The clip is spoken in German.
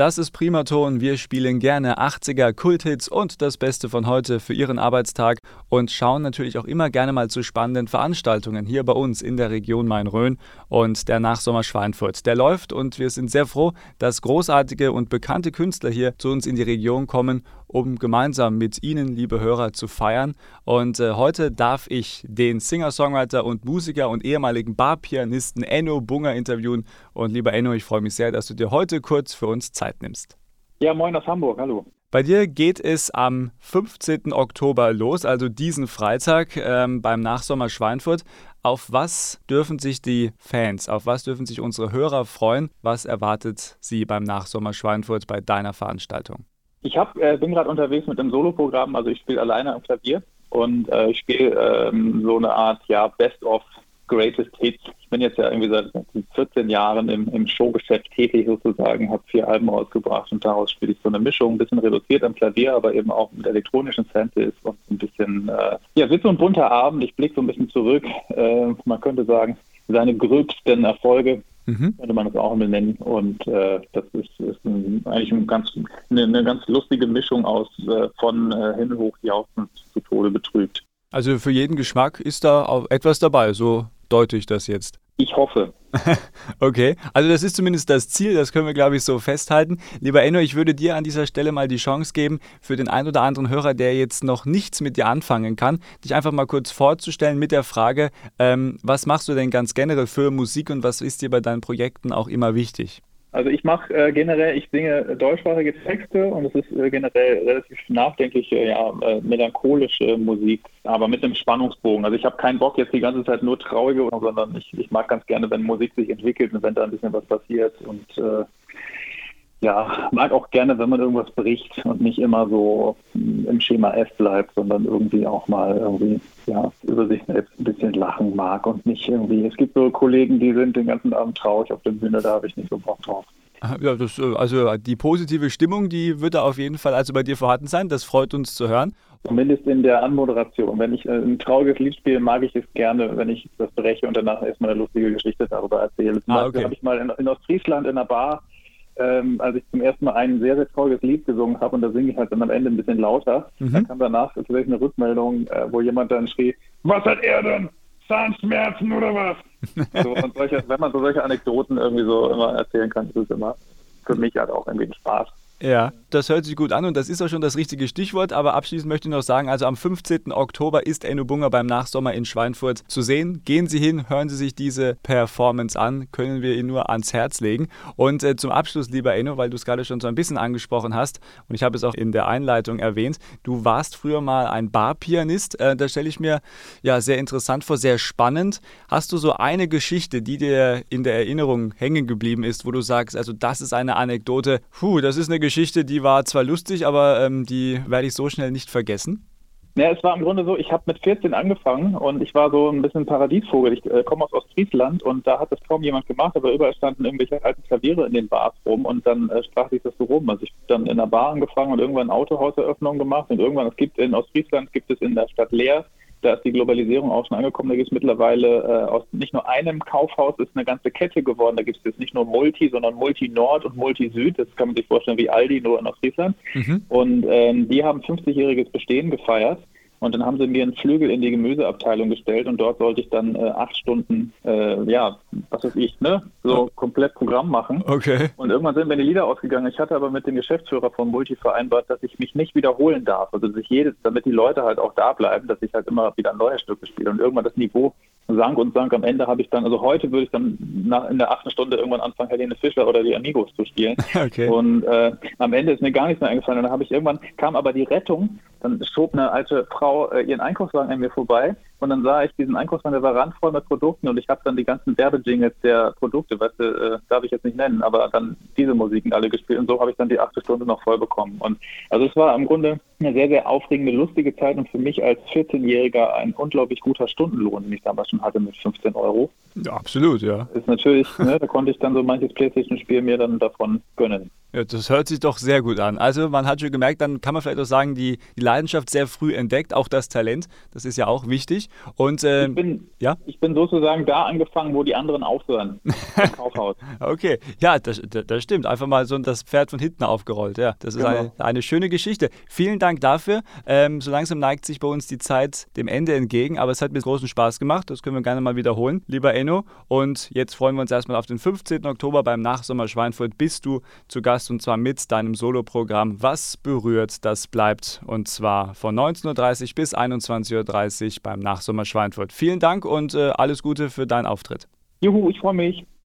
Das ist Primaton. Wir spielen gerne 80er Kulthits und das Beste von heute für Ihren Arbeitstag und schauen natürlich auch immer gerne mal zu spannenden Veranstaltungen hier bei uns in der Region Main-Rhön und der Nachsommer Schweinfurt. Der läuft und wir sind sehr froh, dass großartige und bekannte Künstler hier zu uns in die Region kommen um gemeinsam mit Ihnen, liebe Hörer, zu feiern. Und äh, heute darf ich den Singer-Songwriter und Musiker und ehemaligen Barpianisten Enno Bunger interviewen. Und lieber Enno, ich freue mich sehr, dass du dir heute kurz für uns Zeit nimmst. Ja, moin aus Hamburg, hallo. Bei dir geht es am 15. Oktober los, also diesen Freitag ähm, beim Nachsommer Schweinfurt. Auf was dürfen sich die Fans, auf was dürfen sich unsere Hörer freuen? Was erwartet sie beim Nachsommer Schweinfurt bei deiner Veranstaltung? Ich hab, äh, bin gerade unterwegs mit einem Soloprogramm, also ich spiele alleine am Klavier und äh, ich spiele ähm, so eine Art ja Best of Greatest Hits. Ich bin jetzt ja irgendwie seit 14 Jahren im, im Showgeschäft tätig sozusagen, habe vier Alben rausgebracht und daraus spiele ich so eine Mischung, ein bisschen reduziert am Klavier, aber eben auch mit elektronischen Samples und ein bisschen, äh, ja, wird so ein bunter Abend. Ich blicke so ein bisschen zurück. Äh, man könnte sagen, seine gröbsten Erfolge mhm. könnte man das auch nennen. Und äh, das ist, ist ein, eigentlich ein ganz, eine, eine, ganz lustige Mischung aus äh, von äh, Himmelhoch jauchzend zu Tode betrübt. Also für jeden Geschmack ist da auch etwas dabei, so deute ich das jetzt. Ich hoffe. okay, also das ist zumindest das Ziel, das können wir, glaube ich, so festhalten. Lieber Enno, ich würde dir an dieser Stelle mal die Chance geben, für den einen oder anderen Hörer, der jetzt noch nichts mit dir anfangen kann, dich einfach mal kurz vorzustellen mit der Frage, ähm, was machst du denn ganz generell für Musik und was ist dir bei deinen Projekten auch immer wichtig? Also ich mache äh, generell, ich singe deutschsprachige Texte und es ist äh, generell relativ nachdenkliche, ja, äh, melancholische Musik, aber mit einem Spannungsbogen. Also ich habe keinen Bock jetzt die ganze Zeit nur traurige, sondern ich, ich mag ganz gerne, wenn Musik sich entwickelt und wenn da ein bisschen was passiert und äh, ja, mag auch gerne, wenn man irgendwas bricht und nicht immer so im Schema F bleibt, sondern irgendwie auch mal irgendwie ja, über sich selbst ein bisschen lachen mag und nicht irgendwie. Es gibt so Kollegen, die sind den ganzen Abend traurig auf der Bühne, da habe ich nicht so Bock drauf. Ja, das, äh, also die positive Stimmung, die wird da auf jeden Fall also bei dir vorhanden sein. Das freut uns zu hören. Zumindest in der Anmoderation. Wenn ich äh, ein trauriges Lied spiele, mag ich es gerne, wenn ich das breche und danach erstmal eine lustige Geschichte darüber erzähle. Zum ah, okay. Habe ich mal in, in Ostfriesland in einer Bar ähm, als ich zum ersten Mal ein sehr, sehr trauriges Lied gesungen habe und da singe ich halt dann am Ende ein bisschen lauter. Mhm. Dann kam danach tatsächlich eine Rückmeldung, äh, wo jemand dann schrie, was hat er denn? Zahnschmerzen oder was? so, und solche, wenn man so solche Anekdoten irgendwie so immer erzählen kann, ist es immer für mich halt auch irgendwie ein Spaß. Ja, das hört sich gut an und das ist auch schon das richtige Stichwort. Aber abschließend möchte ich noch sagen, also am 15. Oktober ist Enno Bunger beim Nachsommer in Schweinfurt zu sehen. Gehen Sie hin, hören Sie sich diese Performance an, können wir Ihnen nur ans Herz legen. Und äh, zum Abschluss, lieber Enno, weil du es gerade schon so ein bisschen angesprochen hast und ich habe es auch in der Einleitung erwähnt, du warst früher mal ein Barpianist. Äh, da stelle ich mir ja sehr interessant vor, sehr spannend. Hast du so eine Geschichte, die dir in der Erinnerung hängen geblieben ist, wo du sagst, also das ist eine Anekdote, puh, das ist eine Geschichte, Geschichte, die war zwar lustig, aber ähm, die werde ich so schnell nicht vergessen. Ja, es war im Grunde so, ich habe mit 14 angefangen und ich war so ein bisschen Paradiesvogel. Ich äh, komme aus Ostfriesland und da hat das kaum jemand gemacht, aber überall standen irgendwelche alten Klaviere in den Bars rum und dann äh, sprach sich das so rum. Also ich habe dann in einer Bar angefangen und irgendwann Autohauseröffnung gemacht und irgendwann, es gibt in Ostfriesland, gibt es in der Stadt Leer da ist die Globalisierung auch schon angekommen. Da gibt es mittlerweile äh, aus nicht nur einem Kaufhaus, ist eine ganze Kette geworden. Da gibt es jetzt nicht nur Multi, sondern Multi Nord und Multi Süd. Das kann man sich vorstellen wie Aldi, nur in Ostfriesland. Mhm. Und ähm, die haben 50-jähriges Bestehen gefeiert. Und dann haben sie mir einen Flügel in die Gemüseabteilung gestellt und dort sollte ich dann äh, acht Stunden, äh, ja, was weiß ich, ne, so komplett Programm machen. Okay. Und irgendwann sind mir die Lieder ausgegangen. Ich hatte aber mit dem Geschäftsführer von Multi vereinbart, dass ich mich nicht wiederholen darf. Also dass ich jedes, damit die Leute halt auch da bleiben, dass ich halt immer wieder ein neues Stück spiele. Und irgendwann das Niveau sank und sank. Am Ende habe ich dann, also heute würde ich dann nach, in der achten Stunde irgendwann anfangen, Helene Fischer oder die Amigos zu spielen. Okay. Und äh, am Ende ist mir gar nichts mehr eingefallen. Und dann habe ich irgendwann, kam aber die Rettung, dann schob eine alte Frau äh, ihren Einkaufswagen an mir vorbei und dann sah ich diesen Einkaufswagen, der war randvoll mit Produkten und ich habe dann die ganzen Werbejingles der Produkte, weißt du, äh, darf ich jetzt nicht nennen, aber dann diese Musiken alle gespielt und so habe ich dann die achte Stunde noch voll bekommen. Und also es war im Grunde eine sehr, sehr aufregende, lustige Zeit und für mich als 14-Jähriger ein unglaublich guter Stundenlohn, den ich damals schon hatte mit 15 Euro. Ja, absolut, ja. Ist natürlich, ne, da konnte ich dann so manches Playstation-Spiel mir dann davon gönnen. Ja, das hört sich doch sehr gut an. Also man hat schon gemerkt, dann kann man vielleicht auch sagen, die, die Leidenschaft sehr früh entdeckt, auch das Talent, das ist ja auch wichtig. Und ähm, ich, bin, ja? ich bin sozusagen da angefangen, wo die anderen aufhören. Im Kaufhaus. okay, ja, das, das, stimmt. Einfach mal so das Pferd von hinten aufgerollt. Ja, das ist genau. eine, eine, schöne Geschichte. Vielen Dank dafür. Ähm, so langsam neigt sich bei uns die Zeit dem Ende entgegen, aber es hat mir großen Spaß gemacht. Das können wir gerne mal wiederholen, lieber Enno. Und jetzt freuen wir uns erstmal auf den 15. Oktober beim Nachsommer Schweinfurt. Bist du zu Gast und zwar mit deinem Soloprogramm Was berührt, das bleibt. Und zwar von 19.30 Uhr bis 21.30 Uhr beim Nachsommer Schweinfurt. Vielen Dank und äh, alles Gute für deinen Auftritt. Juhu, ich freue mich.